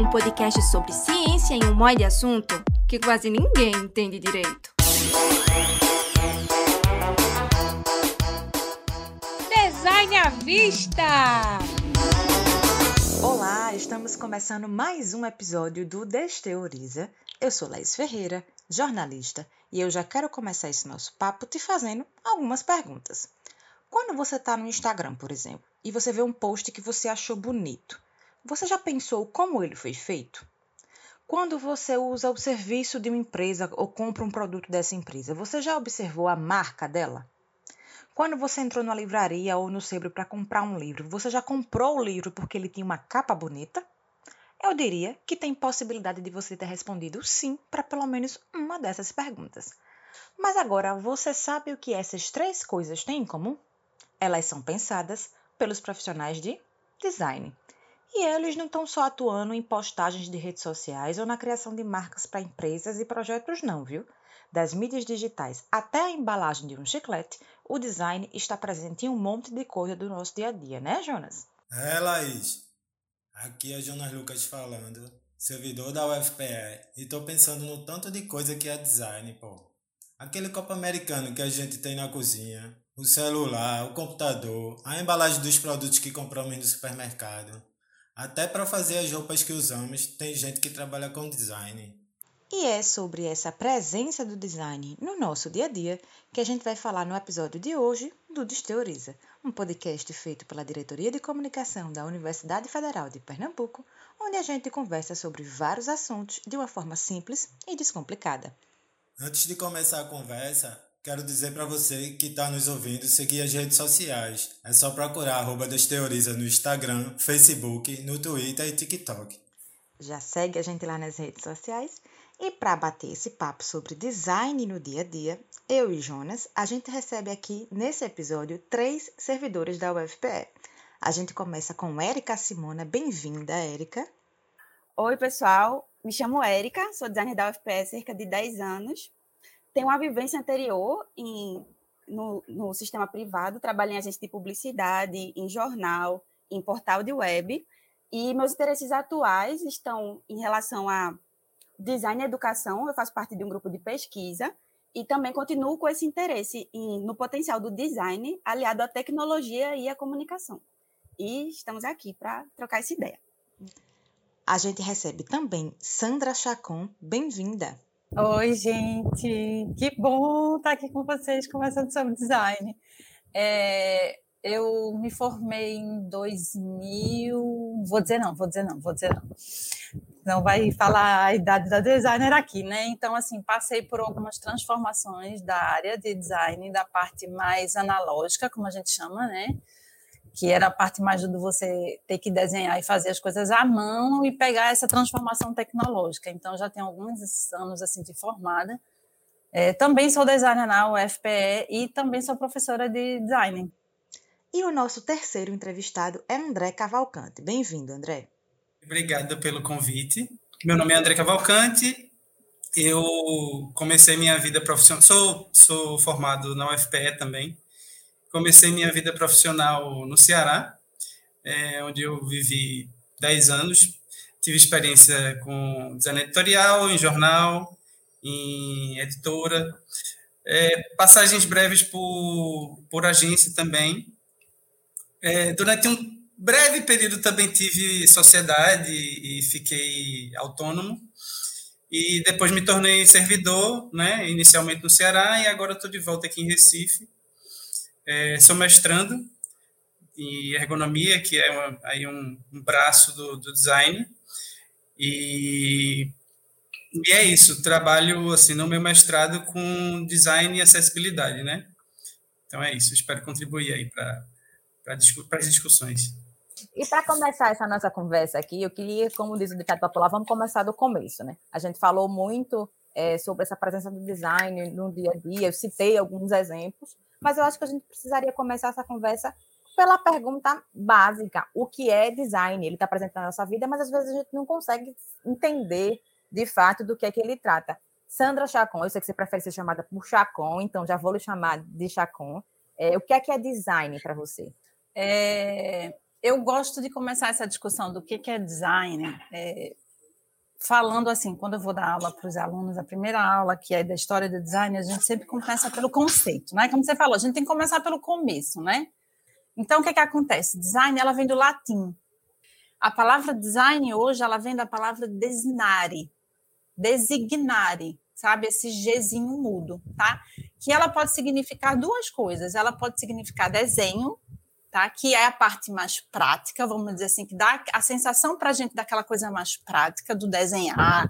um podcast sobre ciência em um monte de assunto que quase ninguém entende direito. Design à vista! Olá, estamos começando mais um episódio do Desteoriza. Eu sou Laís Ferreira, jornalista, e eu já quero começar esse nosso papo te fazendo algumas perguntas. Quando você está no Instagram, por exemplo, e você vê um post que você achou bonito, você já pensou como ele foi feito? Quando você usa o serviço de uma empresa ou compra um produto dessa empresa, você já observou a marca dela? Quando você entrou na livraria ou no Sebre para comprar um livro, você já comprou o livro porque ele tinha uma capa bonita? Eu diria que tem possibilidade de você ter respondido sim para pelo menos uma dessas perguntas. Mas agora, você sabe o que essas três coisas têm em comum? Elas são pensadas pelos profissionais de design. E eles não estão só atuando em postagens de redes sociais ou na criação de marcas para empresas e projetos, não, viu? Das mídias digitais até a embalagem de um chiclete, o design está presente em um monte de coisa do nosso dia a dia, né, Jonas? É, Laís. Aqui é Jonas Lucas falando, servidor da UFPE, e tô pensando no tanto de coisa que é design, pô. Aquele copo americano que a gente tem na cozinha, o celular, o computador, a embalagem dos produtos que compramos no supermercado. Até para fazer as roupas que usamos, tem gente que trabalha com design. E é sobre essa presença do design no nosso dia a dia que a gente vai falar no episódio de hoje do Desteoriza, um podcast feito pela Diretoria de Comunicação da Universidade Federal de Pernambuco, onde a gente conversa sobre vários assuntos de uma forma simples e descomplicada. Antes de começar a conversa, Quero dizer para você que está nos ouvindo seguir as redes sociais. É só procurar arroba Desteoriza no Instagram, Facebook, no Twitter e TikTok. Já segue a gente lá nas redes sociais. E para bater esse papo sobre design no dia a dia, eu e Jonas, a gente recebe aqui nesse episódio três servidores da UFPE. A gente começa com Érica Simona. Bem-vinda, Érica. Oi, pessoal. Me chamo Érica, sou designer da UFPE há cerca de 10 anos tenho uma vivência anterior em, no, no sistema privado, trabalhei em agência de publicidade, em jornal, em portal de web, e meus interesses atuais estão em relação a design e educação, eu faço parte de um grupo de pesquisa, e também continuo com esse interesse em, no potencial do design aliado à tecnologia e à comunicação. E estamos aqui para trocar essa ideia. A gente recebe também Sandra Chacon, bem-vinda. Oi, gente, que bom estar aqui com vocês conversando sobre design. É, eu me formei em 2000, vou dizer não, vou dizer não, vou dizer não. Não vai falar a idade da designer aqui, né? Então, assim, passei por algumas transformações da área de design, da parte mais analógica, como a gente chama, né? Que era a parte mais do você ter que desenhar e fazer as coisas à mão e pegar essa transformação tecnológica. Então, já tenho alguns anos assim de formada. É, também sou designer na UFPE e também sou professora de design. E o nosso terceiro entrevistado é André Cavalcante. Bem-vindo, André. Obrigado pelo convite. Meu nome é André Cavalcante. Eu comecei minha vida profissional, sou, sou formado na UFPE também, comecei minha vida profissional no Ceará, é, onde eu vivi 10 anos. Tive experiência com design editorial, em jornal, em editora, é, passagens breves por, por agência também. É, durante um breve período também tive sociedade e fiquei autônomo. E depois me tornei servidor, né, inicialmente no Ceará, e agora estou de volta aqui em Recife. É, sou mestrando em ergonomia, que é uma, aí um, um braço do, do, design. E, e é isso, trabalho assim no meu mestrado com design e acessibilidade, né? Então é isso, espero contribuir aí para as discussões. E para começar essa nossa conversa aqui, eu queria, como diz o ditado popular, vamos começar do começo, né? A gente falou muito é, sobre essa presença do design no dia a dia, eu citei alguns exemplos, mas eu acho que a gente precisaria começar essa conversa pela pergunta básica: o que é design? Ele está presente na nossa vida, mas às vezes a gente não consegue entender de fato do que é que ele trata. Sandra Chacon, eu sei que você prefere ser chamada por Chacon, então já vou lhe chamar de Chacon. É, o que é que é design para você? É, eu gosto de começar essa discussão do que, que é design, é, falando assim, quando eu vou dar aula para os alunos, a primeira aula que é da história do design, a gente sempre começa pelo conceito, né? Como você falou, a gente tem que começar pelo começo, né? Então, o que é que acontece? Design, ela vem do latim. A palavra design hoje, ela vem da palavra designare, designare, sabe? Esse Gzinho mudo, tá? Que ela pode significar duas coisas. Ela pode significar desenho, tá? Que é a parte mais prática, vamos dizer assim, que dá a sensação para a gente daquela coisa mais prática, do desenhar,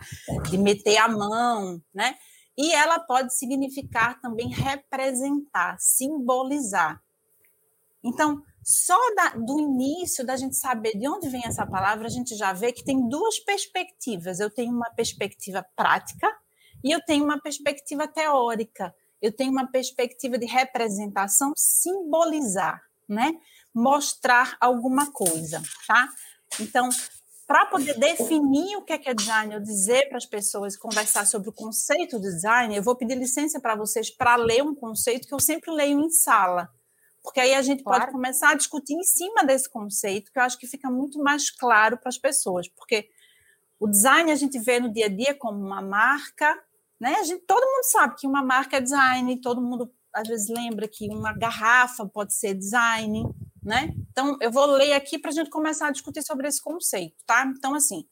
de meter a mão, né? E ela pode significar também representar, simbolizar. Então, só da, do início da gente saber de onde vem essa palavra, a gente já vê que tem duas perspectivas. Eu tenho uma perspectiva prática e eu tenho uma perspectiva teórica. Eu tenho uma perspectiva de representação, simbolizar, né? Mostrar alguma coisa, tá? Então, para poder definir o que é, que é design, eu dizer para as pessoas, conversar sobre o conceito de design, eu vou pedir licença para vocês para ler um conceito que eu sempre leio em sala porque aí a gente claro. pode começar a discutir em cima desse conceito, que eu acho que fica muito mais claro para as pessoas, porque o design a gente vê no dia a dia como uma marca, né? A gente, todo mundo sabe que uma marca é design, todo mundo às vezes lembra que uma garrafa pode ser design, né? Então eu vou ler aqui para a gente começar a discutir sobre esse conceito, tá? Então assim,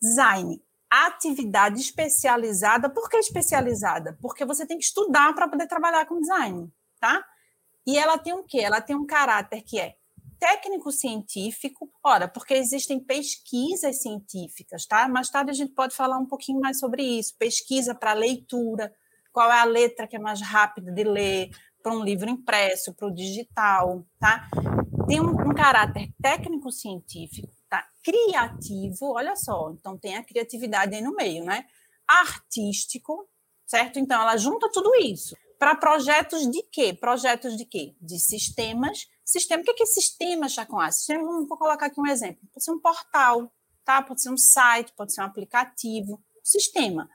design, atividade especializada. Por que especializada? Porque você tem que estudar para poder trabalhar com design, tá? E ela tem um quê? Ela tem um caráter que é técnico-científico, ora, porque existem pesquisas científicas, tá? Mais tarde a gente pode falar um pouquinho mais sobre isso. Pesquisa para leitura, qual é a letra que é mais rápida de ler, para um livro impresso, para o digital, tá? Tem um, um caráter técnico-científico, tá? Criativo, olha só, então tem a criatividade aí no meio, né? Artístico, certo? Então ela junta tudo isso para projetos de quê? Projetos de quê? De sistemas. Sistema, o que é, que é sistema, Chacoá? Sistema, vou colocar aqui um exemplo. Pode ser um portal, tá? Pode ser um site, pode ser um aplicativo. Sistema.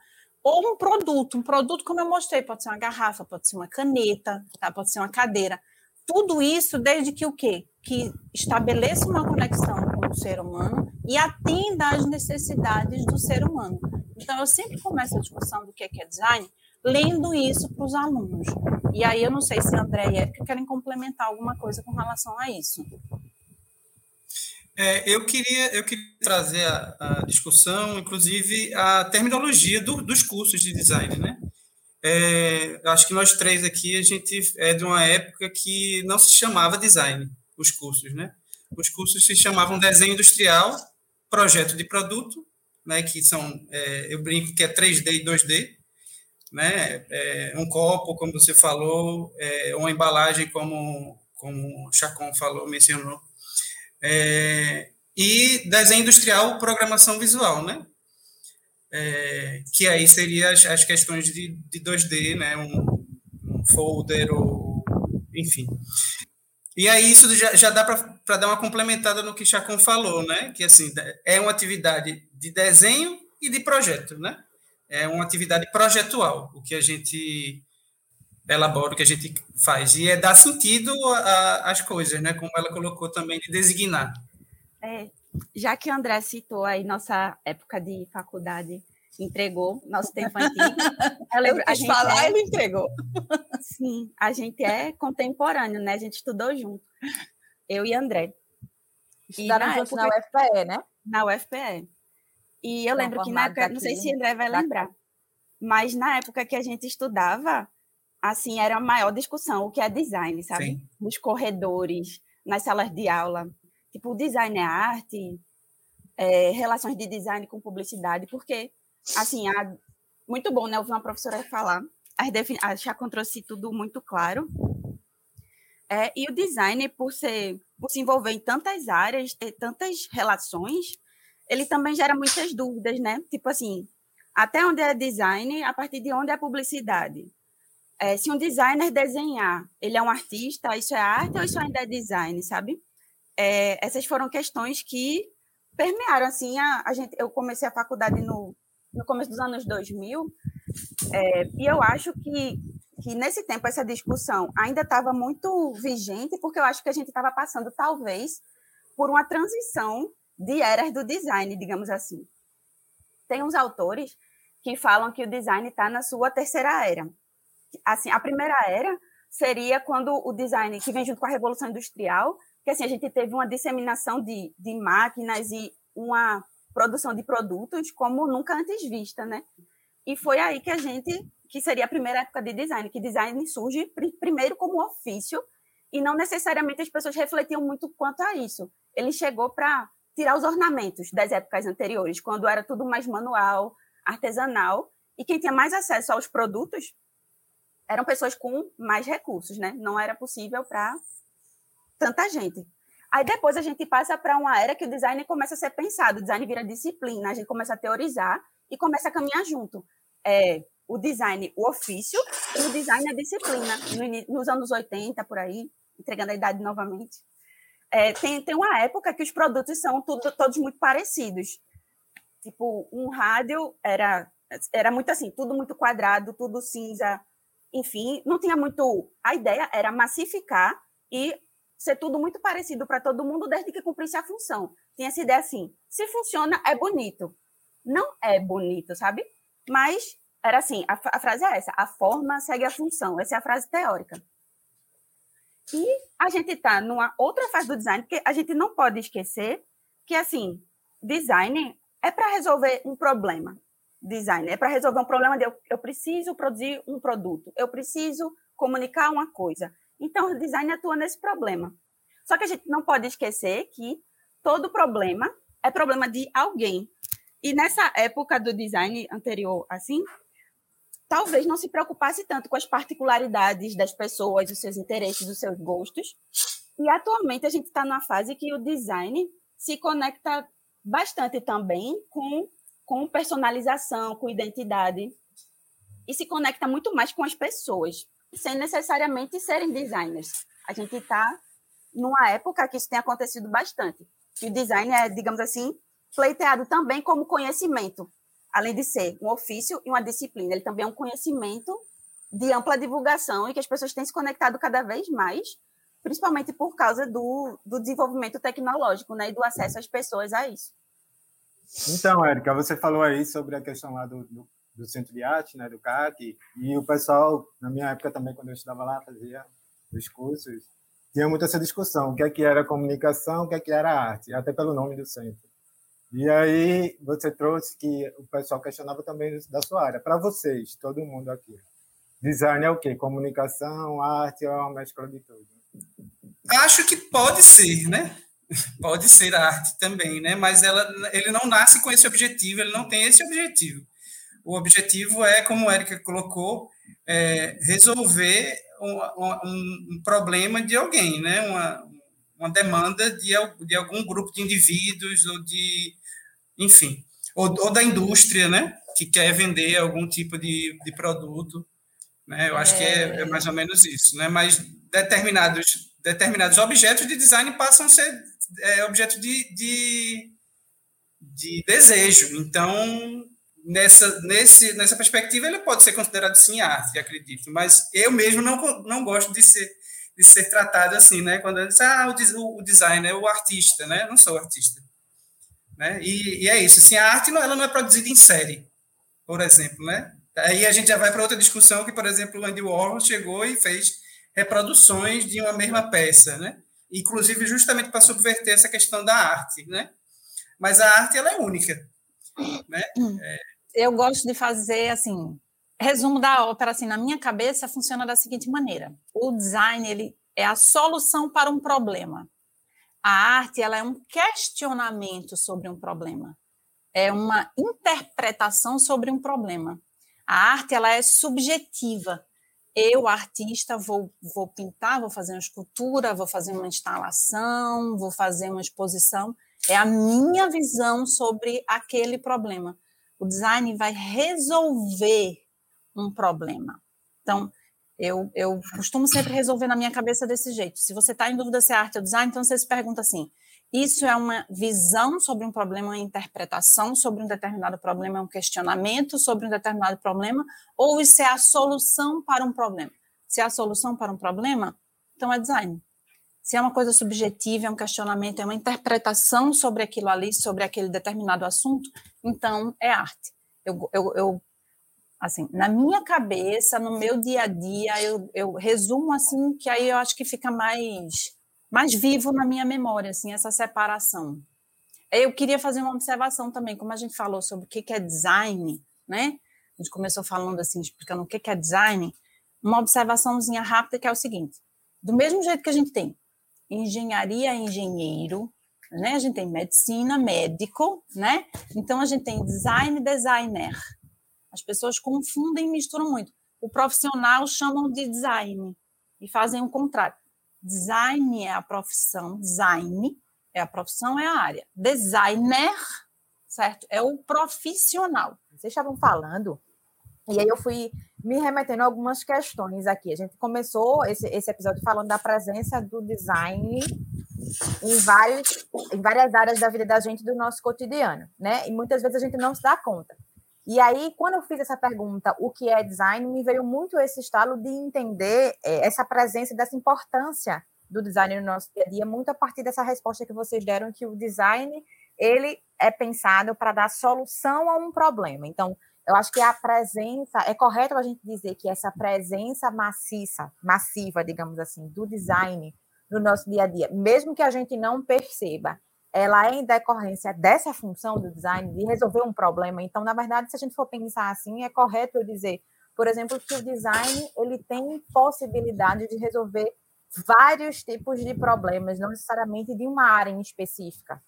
Ou um produto. Um produto, como eu mostrei, pode ser uma garrafa, pode ser uma caneta, tá? pode ser uma cadeira. Tudo isso desde que o quê? Que estabeleça uma conexão com o ser humano e atenda às necessidades do ser humano. Então, eu sempre começo a discussão do que é, que é design lendo isso para os alunos. E aí eu não sei se André e Érica querem complementar alguma coisa com relação a isso. É, eu, queria, eu queria trazer a, a discussão, inclusive, a terminologia do, dos cursos de design, né? É, acho que nós três aqui, a gente é de uma época que não se chamava design, os cursos, né? Os cursos se chamavam desenho industrial, projeto de produto, né, que são, é, eu brinco que é 3D e 2D, né? É, um copo, como você falou, é, uma embalagem, como, como o Chacon falou, mencionou. É, e desenho industrial, programação visual, né? É, que aí seria as, as questões de, de 2D, né? Um, um folder, ou, enfim. E aí isso já, já dá para dar uma complementada no que Chacon falou, né? Que assim é uma atividade de desenho e de projeto, né? é uma atividade projetual, o que a gente elabora, o que a gente faz. E é dar sentido às coisas, né? Como ela colocou também, de designar. É, já que o André citou aí nossa época de faculdade, entregou nosso tempo antigo. Eu lembro, a gente falar, é, ele entregou. Sim, a gente é contemporâneo, né? A gente estudou junto. Eu e André. Estudaram juntos época, na UFPE, né? Na UFPE. E eu lembro que na época, não sei se André vai lembrar, mas na época que a gente estudava, assim, era a maior discussão, o que é design, sabe? Sim. Nos corredores, nas salas de aula. Tipo, o design é arte, é, relações de design com publicidade, porque, assim, a, muito bom, né? Ouvir uma professora falar. As defin... A Chacon trouxe tudo muito claro. É, e o design, por, ser, por se envolver em tantas áreas, ter tantas relações, ele também gera muitas dúvidas, né? Tipo assim, até onde é design, a partir de onde é publicidade? É, se um designer desenhar, ele é um artista, isso é arte ou isso ainda é design, sabe? É, essas foram questões que permearam, assim, a, a gente, eu comecei a faculdade no, no começo dos anos 2000, é, e eu acho que, que nesse tempo essa discussão ainda estava muito vigente, porque eu acho que a gente estava passando, talvez, por uma transição de eras do design, digamos assim. tem uns autores que falam que o design está na sua terceira era. Assim, a primeira era seria quando o design, que vem junto com a Revolução Industrial, que assim, a gente teve uma disseminação de, de máquinas e uma produção de produtos como nunca antes vista, né? E foi aí que a gente, que seria a primeira época de design, que design surge primeiro como ofício e não necessariamente as pessoas refletiam muito quanto a isso. Ele chegou para tirar os ornamentos das épocas anteriores, quando era tudo mais manual, artesanal, e quem tinha mais acesso aos produtos eram pessoas com mais recursos, né? Não era possível para tanta gente. Aí depois a gente passa para uma era que o design começa a ser pensado, o design vira disciplina, a gente começa a teorizar e começa a caminhar junto. É, o design, o ofício, e o design a disciplina. No, nos anos 80, por aí, entregando a idade novamente, é, tem, tem uma época que os produtos são tudo, todos muito parecidos. Tipo, um rádio era, era muito assim, tudo muito quadrado, tudo cinza, enfim, não tinha muito. A ideia era massificar e ser tudo muito parecido para todo mundo desde que cumprisse a função. Tinha essa ideia assim: se funciona, é bonito. Não é bonito, sabe? Mas era assim: a, a frase é essa: a forma segue a função. Essa é a frase teórica. E a gente está numa outra fase do design, porque a gente não pode esquecer que, assim, design é para resolver um problema. Design é para resolver um problema de eu, eu preciso produzir um produto, eu preciso comunicar uma coisa. Então, o design atua nesse problema. Só que a gente não pode esquecer que todo problema é problema de alguém. E nessa época do design anterior, assim, talvez não se preocupasse tanto com as particularidades das pessoas, os seus interesses, os seus gostos. E atualmente a gente está numa fase que o design se conecta bastante também com, com personalização, com identidade. E se conecta muito mais com as pessoas, sem necessariamente serem designers. A gente está numa época que isso tem acontecido bastante. Que o design é, digamos assim, pleiteado também como conhecimento além de ser um ofício e uma disciplina, ele também é um conhecimento de ampla divulgação e que as pessoas têm se conectado cada vez mais, principalmente por causa do, do desenvolvimento tecnológico né, e do acesso às pessoas a isso. Então, Érica, você falou aí sobre a questão lá do, do, do Centro de Arte, né, do CAC, e o pessoal, na minha época também, quando eu estudava lá, fazia os cursos, tinha muito essa discussão, o que é que era comunicação, o que é que era arte, até pelo nome do centro. E aí você trouxe que o pessoal questionava também da sua área. Para vocês, todo mundo aqui, design é o quê? Comunicação, arte é uma mescla de tudo? Acho que pode ser, né? Pode ser arte também, né? Mas ela, ele não nasce com esse objetivo, ele não tem esse objetivo. O objetivo é, como a Erika colocou, é resolver um, um, um, problema de alguém, né? Uma, uma demanda de, de algum grupo de indivíduos ou de enfim, ou, ou, da indústria, né, que quer vender algum tipo de, de produto, né, eu acho é. que é, é, mais ou menos isso, né, mas determinados, determinados objetos de design passam a ser é, objeto de, de, de desejo, então nessa, nesse, nessa perspectiva, ele pode ser considerado sim arte, acredito. Mas eu mesmo não, não gosto de ser, de ser tratado assim, né? Quando eu diz, ah, o, o é o artista, né? Eu não sou artista. Né? E, e, é isso. Assim, a arte não, ela não é produzida em série, por exemplo. Né? Aí a gente já vai para outra discussão que, por exemplo, o Andy Warhol chegou e fez reproduções de uma mesma peça, né? inclusive justamente para subverter essa questão da arte. Né? Mas a arte ela é única. Né? É... Eu gosto de fazer assim, resumo da ópera assim, na minha cabeça funciona da seguinte maneira: o design ele é a solução para um problema. A arte ela é um questionamento sobre um problema, é uma interpretação sobre um problema. A arte ela é subjetiva. Eu, artista, vou, vou pintar, vou fazer uma escultura, vou fazer uma instalação, vou fazer uma exposição. É a minha visão sobre aquele problema. O design vai resolver um problema. Então, eu, eu costumo sempre resolver na minha cabeça desse jeito. Se você está em dúvida se é arte ou design, então você se pergunta assim: isso é uma visão sobre um problema, uma interpretação sobre um determinado problema, um questionamento sobre um determinado problema, ou isso é a solução para um problema? Se é a solução para um problema, então é design. Se é uma coisa subjetiva, é um questionamento, é uma interpretação sobre aquilo ali, sobre aquele determinado assunto, então é arte. Eu, eu, eu assim, na minha cabeça, no meu dia a dia, eu, eu resumo assim, que aí eu acho que fica mais, mais vivo na minha memória, assim, essa separação. Eu queria fazer uma observação também, como a gente falou sobre o que é design, né? A gente começou falando assim, explicando o que é design, uma observaçãozinha rápida que é o seguinte: do mesmo jeito que a gente tem engenharia, engenheiro, né? A gente tem medicina, médico, né? Então a gente tem design, designer. As pessoas confundem e misturam muito. O profissional chamam de design e fazem o contrário. Design é a profissão, design é a profissão, é a área. Designer, certo? É o profissional. Vocês estavam falando, e aí eu fui me remetendo a algumas questões aqui. A gente começou esse, esse episódio falando da presença do design em, vários, em várias áreas da vida da gente, do nosso cotidiano, né? E muitas vezes a gente não se dá conta. E aí, quando eu fiz essa pergunta, o que é design, me veio muito esse estalo de entender é, essa presença, dessa importância do design no nosso dia a dia, muito a partir dessa resposta que vocês deram, que o design, ele é pensado para dar solução a um problema. Então, eu acho que a presença, é correto a gente dizer que essa presença maciça, massiva, digamos assim, do design no nosso dia a dia, mesmo que a gente não perceba, ela é em decorrência dessa função do design, de resolver um problema. Então, na verdade, se a gente for pensar assim, é correto eu dizer, por exemplo, que o design ele tem possibilidade de resolver vários tipos de problemas, não necessariamente de uma área em específica.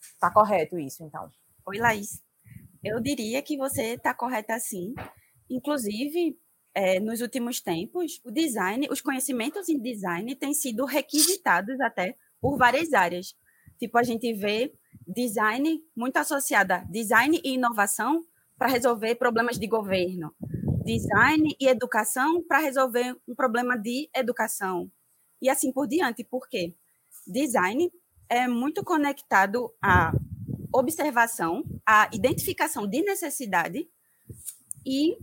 Está correto isso, então? Oi, Laís. Eu diria que você está correta sim. Inclusive, é, nos últimos tempos, o design, os conhecimentos em design têm sido requisitados até por várias áreas. Tipo, a gente vê design muito associado a design e inovação para resolver problemas de governo, design e educação para resolver um problema de educação, e assim por diante. Por quê? Design é muito conectado à observação, à identificação de necessidade e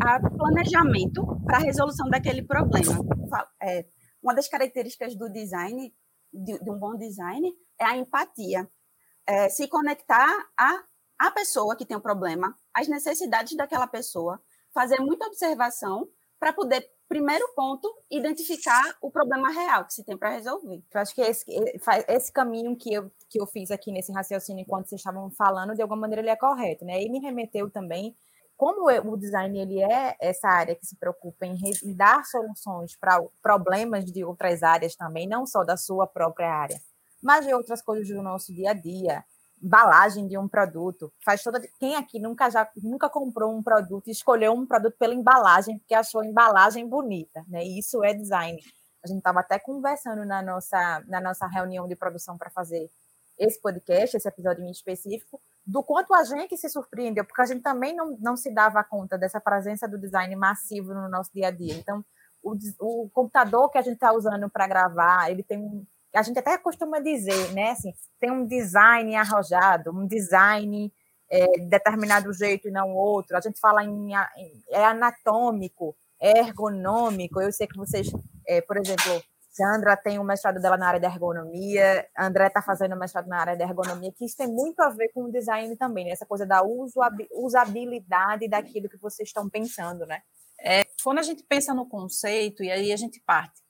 a planejamento para a resolução daquele problema. É, uma das características do design, de, de um bom design, é a empatia. É, se conectar a, a pessoa que tem o um problema, as necessidades daquela pessoa, fazer muita observação para poder, primeiro ponto, identificar o problema real que se tem para resolver. Eu acho que esse, esse caminho que eu, que eu fiz aqui nesse raciocínio enquanto vocês estavam falando, de alguma maneira ele é correto, né? E me remeteu também como o design ele é essa área que se preocupa em dar soluções para problemas de outras áreas também, não só da sua própria área mas de outras coisas do nosso dia a dia, embalagem de um produto, faz toda. Quem aqui nunca já nunca comprou um produto e escolheu um produto pela embalagem porque achou a embalagem bonita, né? Isso é design. A gente estava até conversando na nossa na nossa reunião de produção para fazer esse podcast, esse episódio em específico, do quanto a gente se surpreendeu, porque a gente também não, não se dava conta dessa presença do design massivo no nosso dia a dia. Então, o, o computador que a gente está usando para gravar, ele tem um, a gente até costuma dizer, né? Assim, tem um design arrojado, um design é, de determinado jeito e não outro. A gente fala em, em é anatômico, é ergonômico. Eu sei que vocês, é, por exemplo, Sandra tem um mestrado dela na área de ergonomia, André está fazendo um mestrado na área de ergonomia, que isso tem muito a ver com o design também, né? essa coisa da usabilidade daquilo que vocês estão pensando, né? É, quando a gente pensa no conceito, e aí a gente parte,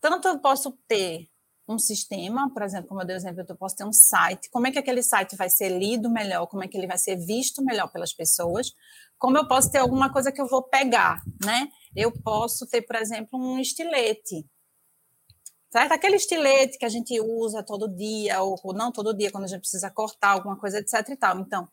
tanto eu posso ter um sistema, por exemplo, como eu dei exemplo, eu posso ter um site, como é que aquele site vai ser lido melhor, como é que ele vai ser visto melhor pelas pessoas, como eu posso ter alguma coisa que eu vou pegar, né? Eu posso ter, por exemplo, um estilete, certo? Aquele estilete que a gente usa todo dia, ou, ou não todo dia, quando a gente precisa cortar alguma coisa, etc e tal. Então,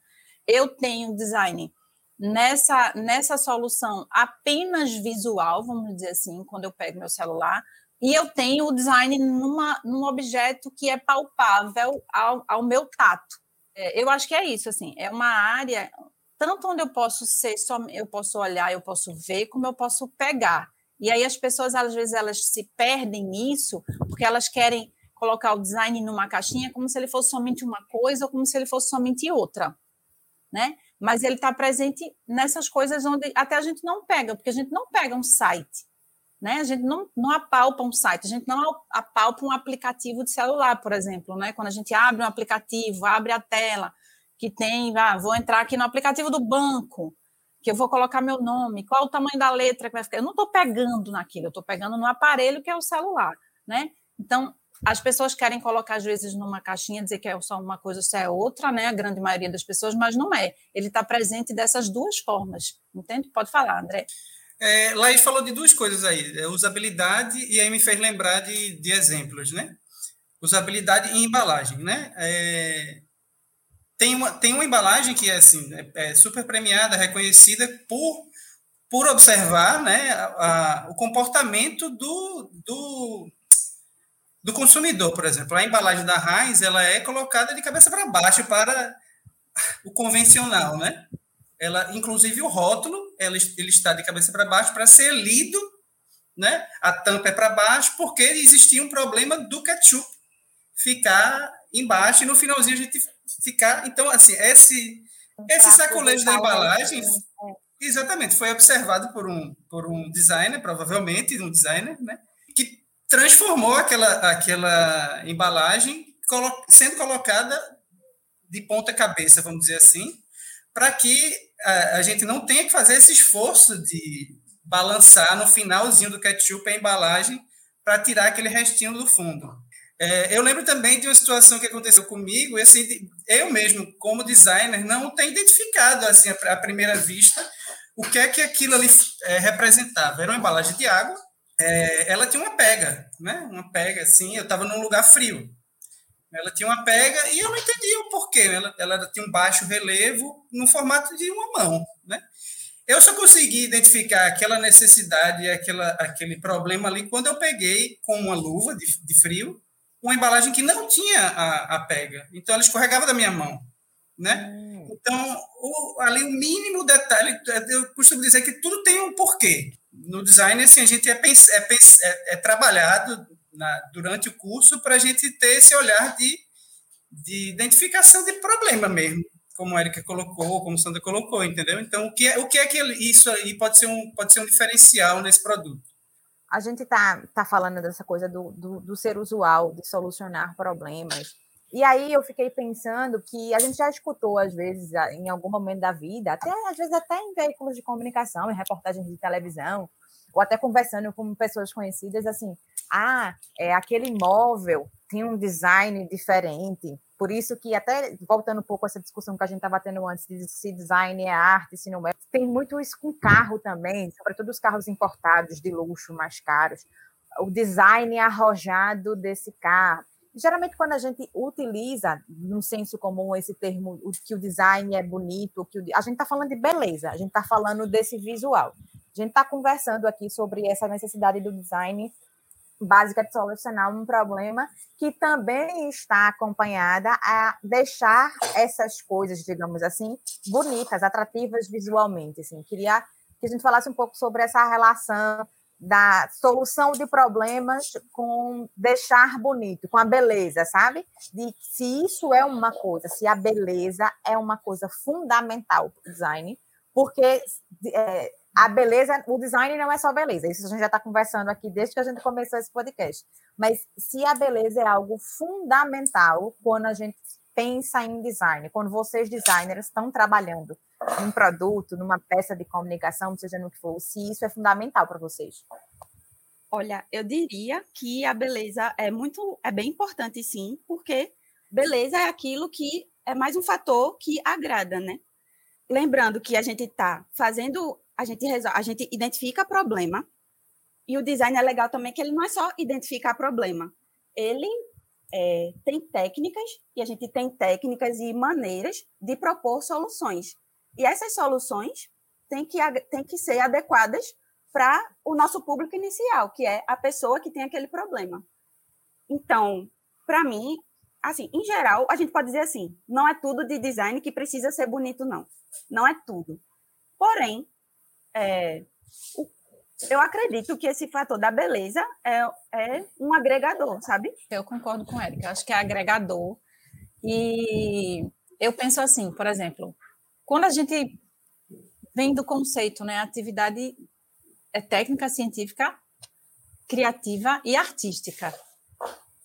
eu tenho design nessa, nessa solução apenas visual, vamos dizer assim, quando eu pego meu celular, e eu tenho o design numa, num objeto que é palpável ao, ao meu tato. É, eu acho que é isso, assim, é uma área tanto onde eu posso ser só eu posso olhar, eu posso ver, como eu posso pegar. E aí as pessoas às vezes elas se perdem nisso porque elas querem colocar o design numa caixinha como se ele fosse somente uma coisa ou como se ele fosse somente outra, né? Mas ele está presente nessas coisas onde até a gente não pega, porque a gente não pega um site Né? A gente não, não apalpa um site, a gente não apalpa um aplicativo de celular, por exemplo. Né? Quando a gente abre um aplicativo, abre a tela, que tem, ah, vou entrar aqui no aplicativo do banco, que eu vou colocar meu nome, qual o tamanho da letra que vai ficar. Eu não estou pegando naquilo, eu estou pegando no aparelho que é o celular. Né? Então, as pessoas querem colocar, às vezes, numa caixinha, dizer que é só uma coisa, ou é outra, né? A grande maioria das pessoas, mas não é. Ele está presente dessas duas formas. Entende? Pode falar, André. É, Laís falou de duas coisas aí, é usabilidade e aí me fez lembrar de, de exemplos, né? Usabilidade e embalagem, né? É, tem, uma, tem uma embalagem que é, assim, é, é super premiada, reconhecida por, por observar né, a, a, o comportamento do, do, do consumidor, por exemplo. A embalagem da Heinz ela é colocada de cabeça para baixo para o convencional, né? Ela, inclusive o rótulo, ela, ele está de cabeça para baixo para ser lido, né? A tampa é para baixo porque existia um problema do ketchup ficar embaixo e no finalzinho a gente ficar. Então, assim, esse esse sacolejo da embalagem, né? exatamente, foi observado por um por um designer, provavelmente um designer, né? Que transformou aquela aquela embalagem sendo colocada de ponta cabeça, vamos dizer assim, para que a, a gente não tenha que fazer esse esforço de balançar no finalzinho do ketchup a embalagem para tirar aquele restinho do fundo. É, eu lembro também de uma situação que aconteceu comigo, e assim, eu mesmo, como designer, não tenho identificado assim à primeira vista o que é que aquilo ali é, representava. Era uma embalagem de água, é, ela tinha uma pega, né? Uma pega assim, eu estava num lugar frio. Ela tinha uma pega e eu não entendia o porquê. Ela, ela tinha um baixo relevo no formato de uma mão, né? Eu só consegui identificar aquela necessidade, aquela, aquele problema ali quando eu peguei com uma luva de, de frio uma embalagem que não tinha a, a pega. Então, ela escorregava da minha mão, né? Hum. Então, o, ali o mínimo detalhe, eu costumo dizer que tudo tem um porquê. No design, assim, a gente é, é, é, é trabalhado na, durante o curso para a gente ter esse olhar de, de identificação de problema mesmo, como a Erika colocou, como a Sandra colocou, entendeu? Então, o que é, o que é que isso aí pode ser um, pode ser um diferencial nesse produto? A gente está tá falando dessa coisa do, do, do ser usual, de solucionar problemas. E aí eu fiquei pensando que a gente já escutou, às vezes, em algum momento da vida, até às vezes até em veículos de comunicação, em reportagens de televisão, ou até conversando com pessoas conhecidas, assim, ah, é, aquele imóvel tem um design diferente. Por isso que, até voltando um pouco a essa discussão que a gente estava tendo antes, de se design é arte, se não é, tem muito isso com carro também, sobretudo os carros importados de luxo, mais caros. O design arrojado desse carro. Geralmente, quando a gente utiliza, no senso comum, esse termo, que o design é bonito, que o, a gente está falando de beleza, a gente está falando desse visual. A gente está conversando aqui sobre essa necessidade do design básica de solucionar um problema que também está acompanhada a deixar essas coisas, digamos assim, bonitas, atrativas visualmente. Assim. Queria que a gente falasse um pouco sobre essa relação da solução de problemas com deixar bonito, com a beleza, sabe? De se isso é uma coisa, se a beleza é uma coisa fundamental para o design, porque é, a beleza, o design não é só beleza, isso a gente já está conversando aqui desde que a gente começou esse podcast. Mas se a beleza é algo fundamental quando a gente pensa em design, quando vocês designers estão trabalhando num produto, numa peça de comunicação, seja no que for, se isso é fundamental para vocês. Olha, eu diria que a beleza é muito, é bem importante sim, porque beleza é aquilo que é mais um fator que agrada, né? Lembrando que a gente está fazendo a gente resolve, a gente identifica problema. E o design é legal também que ele não é só identificar problema. Ele é, tem técnicas, e a gente tem técnicas e maneiras de propor soluções. E essas soluções têm que, têm que ser adequadas para o nosso público inicial, que é a pessoa que tem aquele problema. Então, para mim, assim, em geral, a gente pode dizer assim, não é tudo de design que precisa ser bonito, não. Não é tudo. Porém, é, eu acredito que esse fator da beleza é, é um agregador, sabe? Eu concordo com Érica, acho que é agregador. E eu penso assim, por exemplo, quando a gente vem do conceito, né, atividade é técnica científica criativa e artística.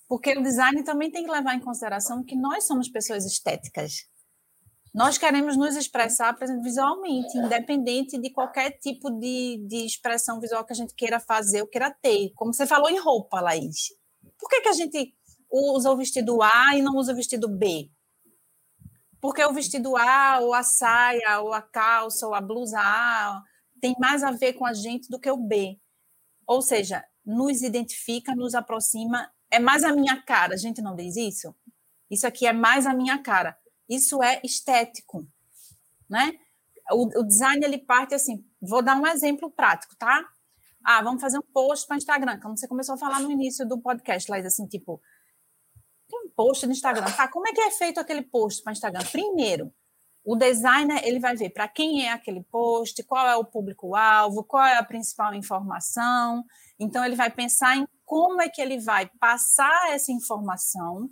Porque o design também tem que levar em consideração que nós somos pessoas estéticas. Nós queremos nos expressar, visualmente, independente de qualquer tipo de, de expressão visual que a gente queira fazer ou queira ter. Como você falou em roupa, Laís. Por que, que a gente usa o vestido A e não usa o vestido B? Porque o vestido A, ou a saia, ou a calça, ou a blusa A tem mais a ver com a gente do que o B. Ou seja, nos identifica, nos aproxima, é mais a minha cara. A gente não diz isso? Isso aqui é mais a minha cara. Isso é estético, né? O, o design ele parte assim. Vou dar um exemplo prático, tá? Ah, vamos fazer um post para Instagram, como você começou a falar no início do podcast, Laís, assim, tipo, tem um post no Instagram, tá? Como é que é feito aquele post para Instagram? Primeiro, o designer ele vai ver para quem é aquele post, qual é o público-alvo, qual é a principal informação. Então, ele vai pensar em como é que ele vai passar essa informação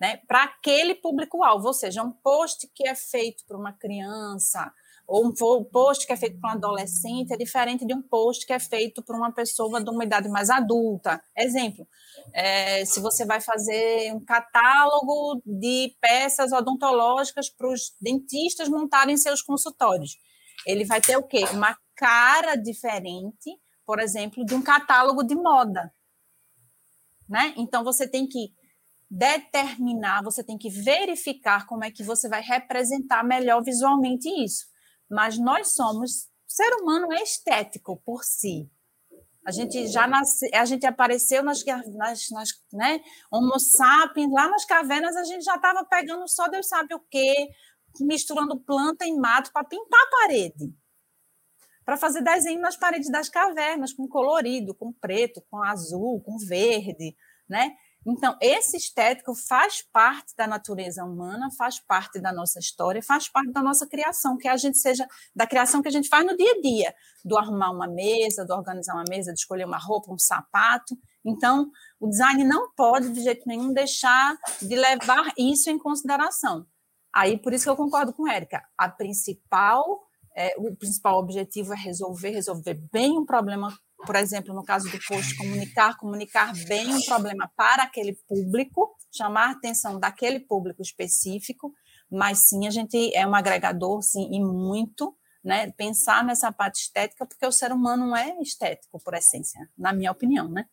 né, para aquele público-alvo, ou seja, um post que é feito para uma criança, ou um post que é feito para um adolescente é diferente de um post que é feito para uma pessoa de uma idade mais adulta. Exemplo, é, se você vai fazer um catálogo de peças odontológicas para os dentistas montarem seus consultórios, ele vai ter o quê? Uma cara diferente, por exemplo, de um catálogo de moda. Né? Então, você tem que determinar, você tem que verificar como é que você vai representar melhor visualmente isso mas nós somos. Ser humano é estético por si. A gente já nasce, a gente apareceu nas, nas, nas né, Homo sapiens, lá nas cavernas a gente já estava pegando só Deus sabe o quê, misturando planta e mato para pintar a parede. Para fazer desenho nas paredes das cavernas, com colorido, com preto, com azul, com verde, né? Então, esse estético faz parte da natureza humana, faz parte da nossa história, faz parte da nossa criação, que a gente seja da criação que a gente faz no dia a dia, do arrumar uma mesa, do organizar uma mesa, de escolher uma roupa, um sapato. Então, o design não pode de jeito nenhum deixar de levar isso em consideração. Aí, por isso que eu concordo com a Érica. A principal, é, o principal objetivo é resolver, resolver bem um problema por exemplo, no caso do post, comunicar, comunicar bem um problema para aquele público, chamar a atenção daquele público específico, mas sim, a gente é um agregador, sim, e muito, né? Pensar nessa parte estética, porque o ser humano é estético por essência, na minha opinião, né?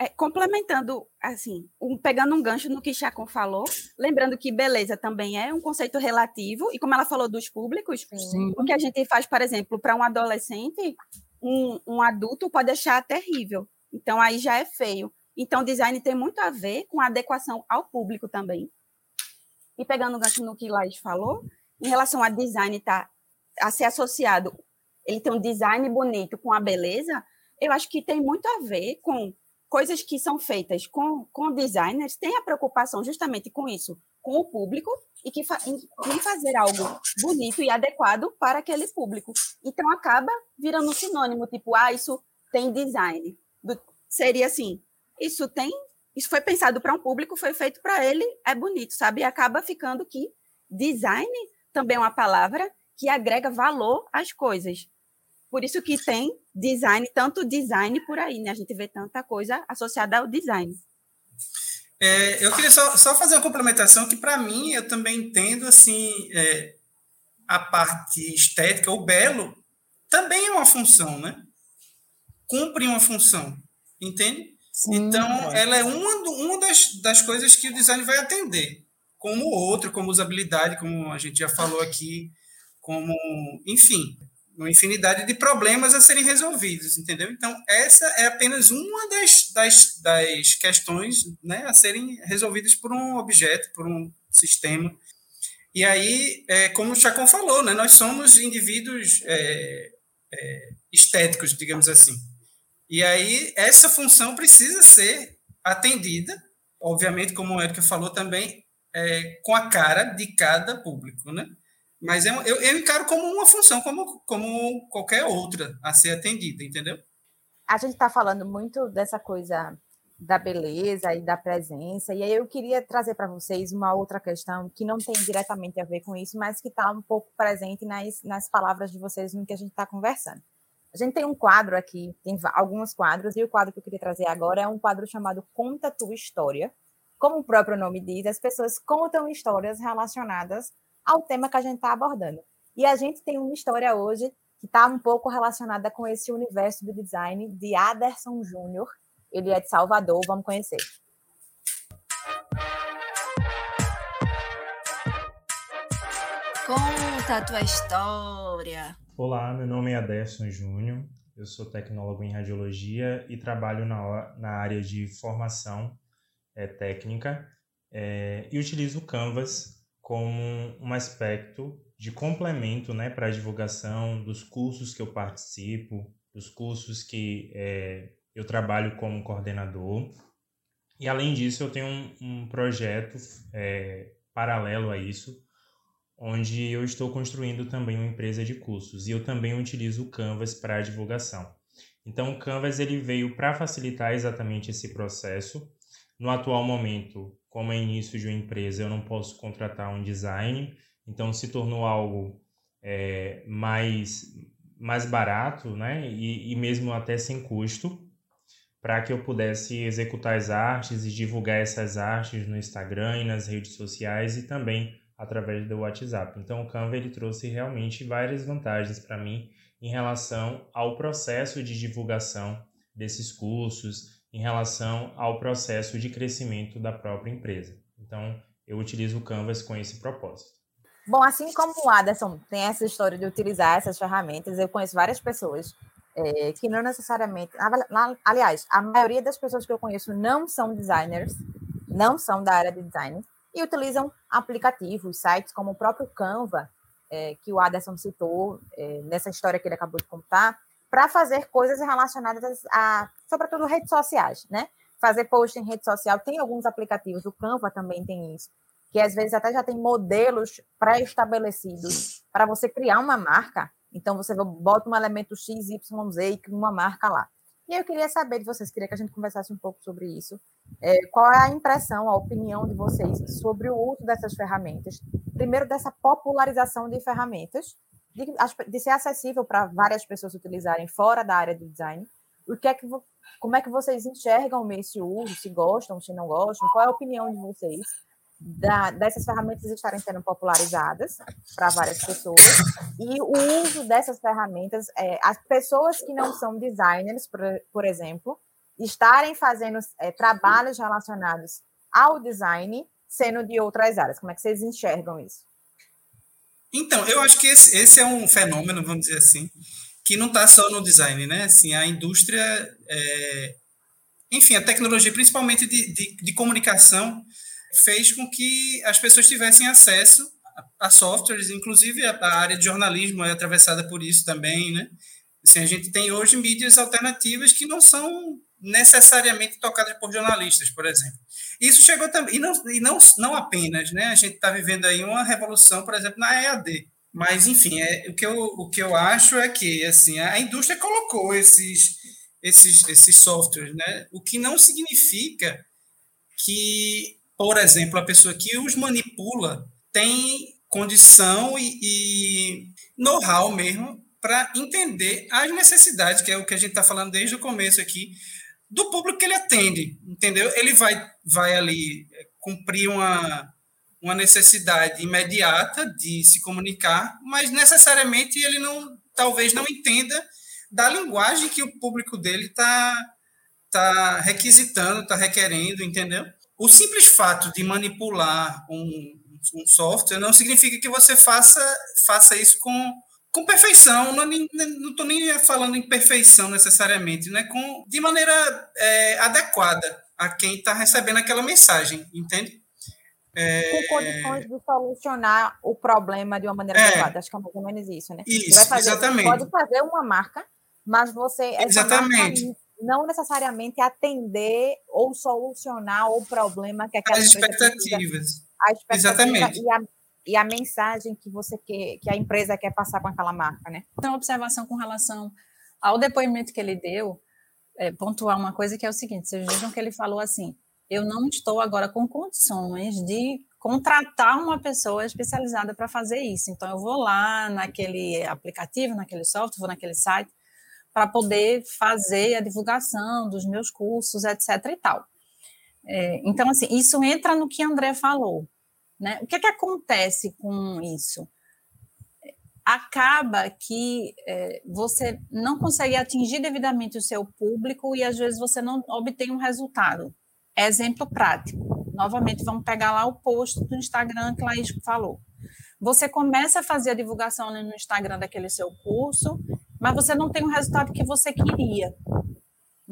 É, complementando, assim, um, pegando um gancho no que Chacon falou, lembrando que beleza também é um conceito relativo, e como ela falou dos públicos, Sim. o que a gente faz, por exemplo, para um adolescente, um, um adulto pode achar terrível. Então, aí já é feio. Então, design tem muito a ver com a adequação ao público também. E pegando o gancho no que Laís falou, em relação a design tá, a ser associado, ele tem um design bonito com a beleza, eu acho que tem muito a ver com coisas que são feitas com, com designers, tem a preocupação justamente com isso, com o público, e que fa em fazer algo bonito e adequado para aquele público. Então acaba virando um sinônimo, tipo, ah, isso tem design. Do, seria assim, isso tem, isso foi pensado para um público, foi feito para ele, é bonito, sabe? E acaba ficando que design também é uma palavra que agrega valor às coisas. Por isso que tem design, tanto design por aí, né? A gente vê tanta coisa associada ao design. É, eu queria só, só, fazer uma complementação que, para mim, eu também entendo assim é, a parte estética, o belo, também é uma função, né? Cumpre uma função, entende? Sim, então, é. ela é uma, uma das, das coisas que o design vai atender, como outro, como usabilidade, como a gente já falou aqui, como, enfim, uma infinidade de problemas a serem resolvidos, entendeu? Então, essa é apenas uma das, das, das questões né, a serem resolvidas por um objeto, por um sistema. E aí, é, como o Chacon falou, né, nós somos indivíduos é, é, estéticos, digamos assim. E aí, essa função precisa ser atendida, obviamente, como o Érica falou também, é, com a cara de cada público, né? Mas eu, eu, eu, encaro como uma função, como, como qualquer outra a ser atendida, entendeu? A gente está falando muito dessa coisa da beleza e da presença, e aí eu queria trazer para vocês uma outra questão que não tem diretamente a ver com isso, mas que está um pouco presente nas, nas palavras de vocês no que a gente está conversando. A gente tem um quadro aqui, tem alguns quadros, e o quadro que eu queria trazer agora é um quadro chamado Conta Tua História. Como o próprio nome diz, as pessoas contam histórias relacionadas ao tema que a gente está abordando. E a gente tem uma história hoje que está um pouco relacionada com esse universo do design de Aderson Júnior. Ele é de Salvador, vamos conhecer. Conta a tua história. Olá, meu nome é Aderson Júnior, eu sou tecnólogo em radiologia e trabalho na, na área de formação é, técnica é, e utilizo o Canvas como um aspecto de complemento né, para a divulgação dos cursos que eu participo, dos cursos que é, eu trabalho como coordenador. E além disso, eu tenho um, um projeto é, paralelo a isso, onde eu estou construindo também uma empresa de cursos e eu também utilizo o Canvas para a divulgação. Então, o Canvas ele veio para facilitar exatamente esse processo. No atual momento, como é início de uma empresa, eu não posso contratar um design, então se tornou algo é, mais, mais barato, né? E, e mesmo até sem custo, para que eu pudesse executar as artes e divulgar essas artes no Instagram e nas redes sociais e também através do WhatsApp. Então o Canva ele trouxe realmente várias vantagens para mim em relação ao processo de divulgação desses cursos, em relação ao processo de crescimento da própria empresa. Então eu utilizo o Canvas com esse propósito. Bom, assim como o Aderson tem essa história de utilizar essas ferramentas, eu conheço várias pessoas é, que não necessariamente. Aliás, a maioria das pessoas que eu conheço não são designers, não são da área de design, e utilizam aplicativos, sites como o próprio Canva, é, que o Aderson citou é, nessa história que ele acabou de contar, para fazer coisas relacionadas a, sobretudo, redes sociais, né? Fazer post em rede social. Tem alguns aplicativos, o Canva também tem isso, que às vezes até já tem modelos pré-estabelecidos para você criar uma marca. Então, você bota um elemento X, Y, Z e cria uma marca lá. E eu queria saber de vocês, queria que a gente conversasse um pouco sobre isso. É, qual é a impressão, a opinião de vocês sobre o uso dessas ferramentas? Primeiro, dessa popularização de ferramentas, de, de ser acessível para várias pessoas utilizarem fora da área do design. O que é que, como é que vocês enxergam esse uso? Se gostam, se não gostam? Qual é a opinião de vocês? da, dessas ferramentas estarem sendo popularizadas para várias pessoas e o uso dessas ferramentas, é, as pessoas que não são designers, por, por exemplo, estarem fazendo é, trabalhos relacionados ao design, sendo de outras áreas. Como é que vocês enxergam isso? Então, eu acho que esse, esse é um fenômeno, vamos dizer assim, que não está só no design, né? Assim, a indústria, é, enfim, a tecnologia, principalmente de, de, de comunicação, fez com que as pessoas tivessem acesso a, softwares, inclusive a, a, área de jornalismo é atravessada por isso também, né? Assim, a gente tem hoje mídias alternativas que não são necessariamente tocadas por jornalistas, por exemplo. Isso chegou também, e não, e não, não apenas, né? A gente está vivendo aí uma revolução, por exemplo, na EAD. Mas, enfim, é, o, que eu, o que eu acho é que assim, a indústria colocou esses, esses, esses softwares, né? O que não significa que por exemplo, a pessoa que os manipula tem condição e, e know-how mesmo para entender as necessidades, que é o que a gente está falando desde o começo aqui, do público que ele atende, entendeu? Ele vai, vai ali cumprir uma, uma necessidade imediata de se comunicar, mas necessariamente ele não, talvez não entenda da linguagem que o público dele está tá requisitando, está requerendo, entendeu? O simples fato de manipular um, um software não significa que você faça, faça isso com, com perfeição. Não estou nem falando em perfeição necessariamente, né? com, de maneira é, adequada a quem está recebendo aquela mensagem, entende? É... Com condições de solucionar o problema de uma maneira é... adequada. Acho que é mais ou menos isso, né? Isso, você fazer, exatamente. Você pode fazer uma marca, mas você. Exatamente não necessariamente atender ou solucionar o problema que aquela As expectativas. A expectativa Exatamente. E a, e a mensagem que você quer, que a empresa quer passar com aquela marca, né? Uma observação com relação ao depoimento que ele deu, é, pontuar uma coisa que é o seguinte: vocês vejam que ele falou assim, eu não estou agora com condições de contratar uma pessoa especializada para fazer isso. Então, eu vou lá naquele aplicativo, naquele software, vou naquele site, para poder fazer a divulgação dos meus cursos, etc. e tal. É, então, assim, isso entra no que André falou. Né? O que, é que acontece com isso? Acaba que é, você não consegue atingir devidamente o seu público e às vezes você não obtém um resultado. Exemplo prático. Novamente, vamos pegar lá o post do Instagram que Laís falou. Você começa a fazer a divulgação no Instagram daquele seu curso, mas você não tem o resultado que você queria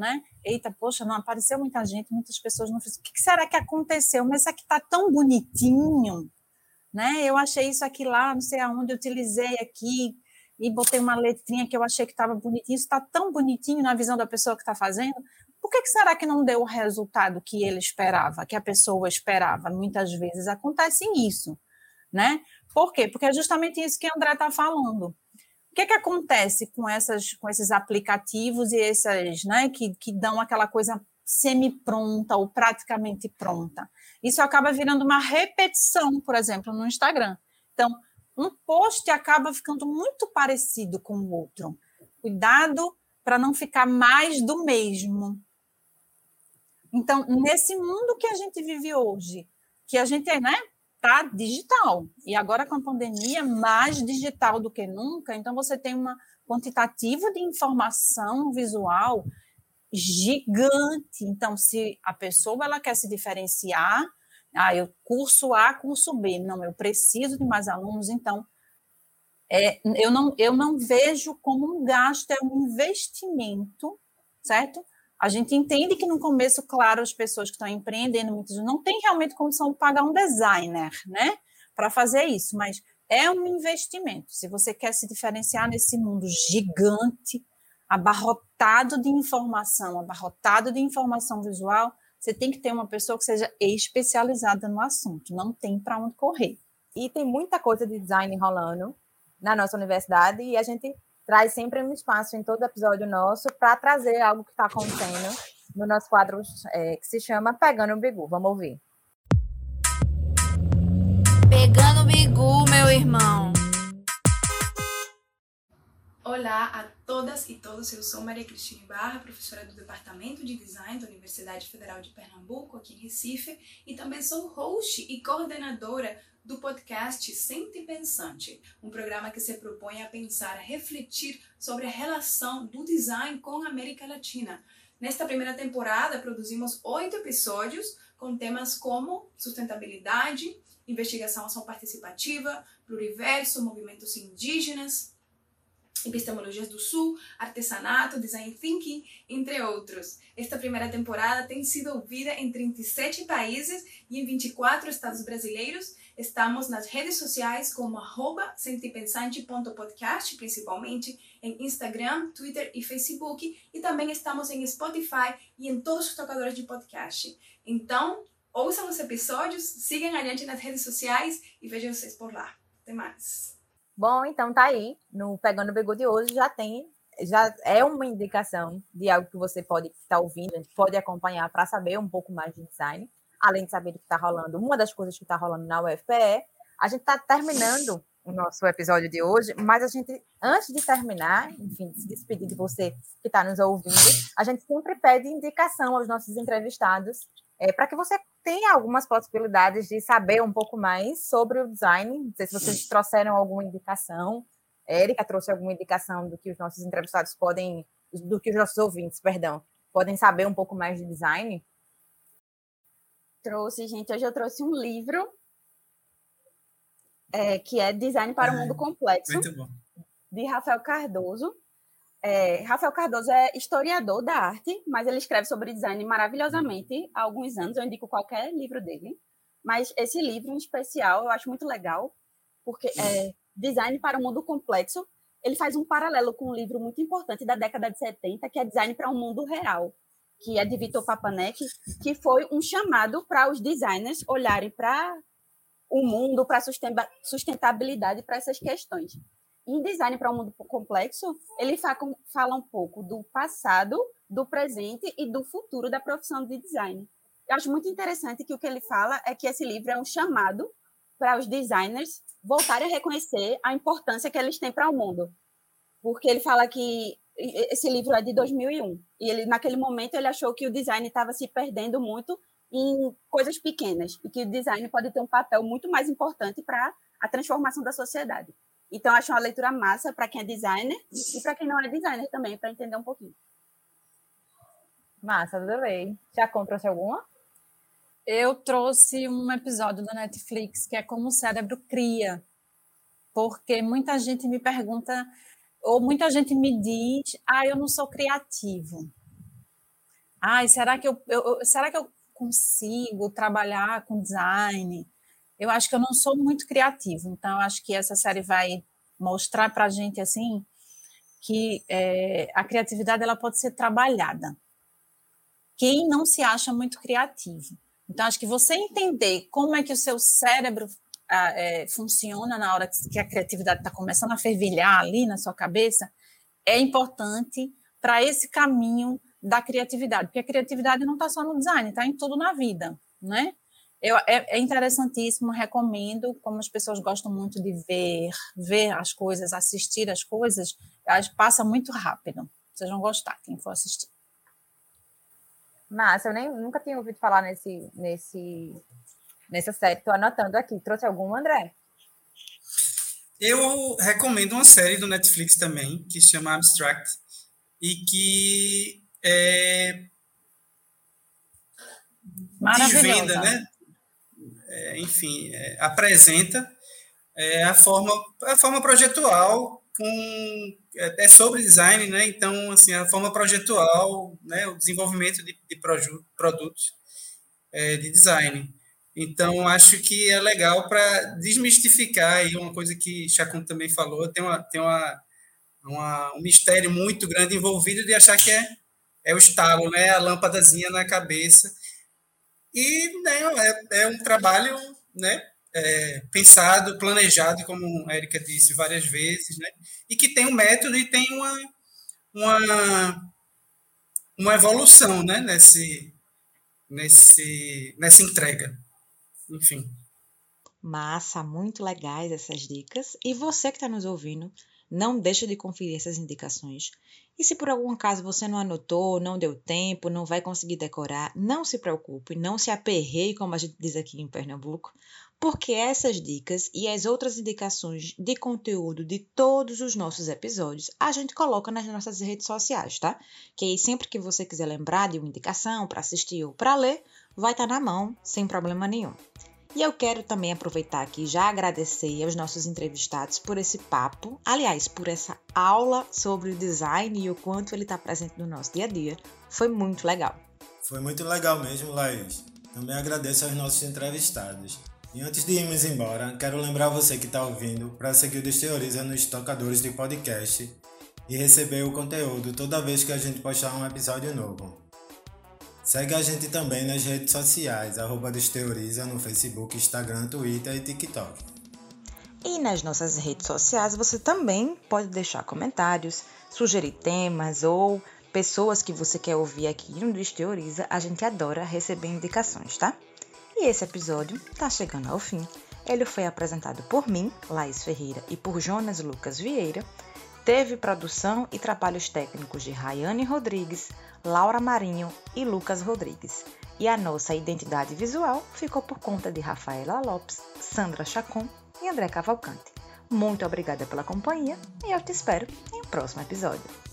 né? Eita, poxa, não apareceu muita gente, muitas pessoas não fizeram. O que será que aconteceu? Mas isso aqui está tão bonitinho, né? Eu achei isso aqui lá, não sei aonde, utilizei aqui e botei uma letrinha que eu achei que estava bonitinho. Isso está tão bonitinho na visão da pessoa que está fazendo. Por que, que será que não deu o resultado que ele esperava, que a pessoa esperava? Muitas vezes acontece isso, né? Por quê? Porque é justamente isso que André está falando. O que, que acontece com, essas, com esses aplicativos e essas, né, que, que dão aquela coisa semi-pronta ou praticamente pronta? Isso acaba virando uma repetição, por exemplo, no Instagram. Então, um post acaba ficando muito parecido com o outro. Cuidado para não ficar mais do mesmo. Então, nesse mundo que a gente vive hoje, que a gente né, está digital. E agora com a pandemia, mais digital do que nunca, então você tem uma quantitativa de informação visual gigante. Então, se a pessoa ela quer se diferenciar, ah, eu curso A, curso B, não, eu preciso de mais alunos, então é, eu, não, eu não vejo como um gasto, é um investimento, certo? A gente entende que no começo, claro, as pessoas que estão empreendendo muitas não têm realmente condição de pagar um designer, né, para fazer isso, mas é um investimento. Se você quer se diferenciar nesse mundo gigante, abarrotado de informação, abarrotado de informação visual, você tem que ter uma pessoa que seja especializada no assunto, não tem para onde correr. E tem muita coisa de design rolando na nossa universidade e a gente traz sempre um espaço em todo episódio nosso para trazer algo que está acontecendo no nosso quadro é, que se chama Pegando o Bigu. Vamos ouvir. Pegando o Bigu, meu irmão. Olá a todas e todos, eu sou Maria Cristina Barra, professora do Departamento de Design da Universidade Federal de Pernambuco, aqui em Recife, e também sou host e coordenadora do podcast Sente Pensante, um programa que se propõe a pensar, a refletir sobre a relação do design com a América Latina. Nesta primeira temporada, produzimos oito episódios com temas como sustentabilidade, investigação ação participativa, pluriverso, movimentos indígenas, epistemologias do Sul, artesanato, design thinking, entre outros. Esta primeira temporada tem sido ouvida em 37 países e em 24 estados brasileiros Estamos nas redes sociais como arroba sentipensante.podcast, principalmente em Instagram, Twitter e Facebook. E também estamos em Spotify e em todos os tocadores de podcast. Então, ouçam os episódios, sigam a gente nas redes sociais e vejam vocês por lá. Até mais. Bom, então tá aí. No Pegando o Begu de hoje já tem já é uma indicação de algo que você pode estar tá ouvindo, pode acompanhar para saber um pouco mais de design além de saber o que está rolando, uma das coisas que está rolando na UFPE, a gente está terminando o nosso episódio de hoje, mas a gente, antes de terminar, enfim, se despedir de você que está nos ouvindo, a gente sempre pede indicação aos nossos entrevistados é, para que você tenha algumas possibilidades de saber um pouco mais sobre o design. Não sei se vocês trouxeram alguma indicação. Érica trouxe alguma indicação do que os nossos entrevistados podem, do que os nossos ouvintes, perdão, podem saber um pouco mais de design. Trouxe, gente, hoje eu trouxe um livro é, que é Design para o Mundo Complexo, de Rafael Cardoso. É, Rafael Cardoso é historiador da arte, mas ele escreve sobre design maravilhosamente há alguns anos. Eu indico qualquer livro dele. Mas esse livro em especial eu acho muito legal, porque é Design para o Mundo Complexo. Ele faz um paralelo com um livro muito importante da década de 70, que é Design para um Mundo Real, que é de Vitor Papanek, que foi um chamado para os designers olharem para o mundo, para a sustentabilidade, para essas questões. Em Design para um Mundo Complexo, ele fala um pouco do passado, do presente e do futuro da profissão de design. Eu acho muito interessante que o que ele fala é que esse livro é um chamado para os designers voltarem a reconhecer a importância que eles têm para o mundo. Porque ele fala que esse livro é de 2001 e ele naquele momento ele achou que o design estava se perdendo muito em coisas pequenas e que o design pode ter um papel muito mais importante para a transformação da sociedade. Então acho uma leitura massa para quem é designer e para quem não é designer também para entender um pouquinho. Massa, adorei. Já trouxe alguma? Eu trouxe um episódio da Netflix que é como o cérebro cria, porque muita gente me pergunta ou muita gente me diz, ah, eu não sou criativo. Ai, será que eu, eu, será que eu consigo trabalhar com design? Eu acho que eu não sou muito criativo, então acho que essa série vai mostrar para a gente assim que é, a criatividade ela pode ser trabalhada. Quem não se acha muito criativo. Então acho que você entender como é que o seu cérebro é, funciona na hora que a criatividade está começando a fervilhar ali na sua cabeça, é importante para esse caminho da criatividade, porque a criatividade não está só no design, está em tudo na vida, né? Eu, é, é, interessantíssimo, recomendo, como as pessoas gostam muito de ver, ver as coisas, assistir as coisas, passa muito rápido. Vocês vão gostar, quem for assistir. Massa, eu nem, nunca tinha ouvido falar nesse, nesse nessa série. Estou anotando aqui. Trouxe alguma, André? Eu recomendo uma série do Netflix também, que se chama Abstract, e que é desvenda, né? É, enfim, é, apresenta é, a forma a forma projetual com é, é sobre design, né? Então, assim, a forma projetual, né? O desenvolvimento de, de produtos é, de design. Então, acho que é legal para desmistificar aí uma coisa que Chacon também falou, tem, uma, tem uma, uma, um mistério muito grande envolvido de achar que é, é o estalo, né, a lâmpadazinha na cabeça. E né, é, é um trabalho né, é, pensado, planejado, como a Erika disse várias vezes, né, e que tem um método e tem uma, uma, uma evolução né, nesse, nesse, nessa entrega enfim. Massa, muito legais essas dicas. E você que está nos ouvindo, não deixa de conferir essas indicações. E se por algum acaso você não anotou, não deu tempo, não vai conseguir decorar, não se preocupe, não se aperreie, como a gente diz aqui em Pernambuco, porque essas dicas e as outras indicações de conteúdo de todos os nossos episódios a gente coloca nas nossas redes sociais, tá? Que aí sempre que você quiser lembrar de uma indicação para assistir ou para ler, vai estar tá na mão sem problema nenhum. E eu quero também aproveitar aqui já agradecer aos nossos entrevistados por esse papo, aliás, por essa aula sobre o design e o quanto ele está presente no nosso dia a dia. Foi muito legal. Foi muito legal mesmo, Laís. Também agradeço aos nossos entrevistados. E antes de irmos embora, quero lembrar você que está ouvindo para seguir o Desteoriza nos tocadores de podcast e receber o conteúdo toda vez que a gente postar um episódio novo. Segue a gente também nas redes sociais, arroba Desteoriza no Facebook, Instagram, Twitter e TikTok. E nas nossas redes sociais você também pode deixar comentários, sugerir temas ou pessoas que você quer ouvir aqui no Desteoriza. A gente adora receber indicações, tá? E esse episódio está chegando ao fim. Ele foi apresentado por mim, Laís Ferreira, e por Jonas Lucas Vieira. Teve produção e trabalhos técnicos de Rayane Rodrigues, Laura Marinho e Lucas Rodrigues. E a nossa identidade visual ficou por conta de Rafaela Lopes, Sandra Chacon e André Cavalcante. Muito obrigada pela companhia e eu te espero em um próximo episódio.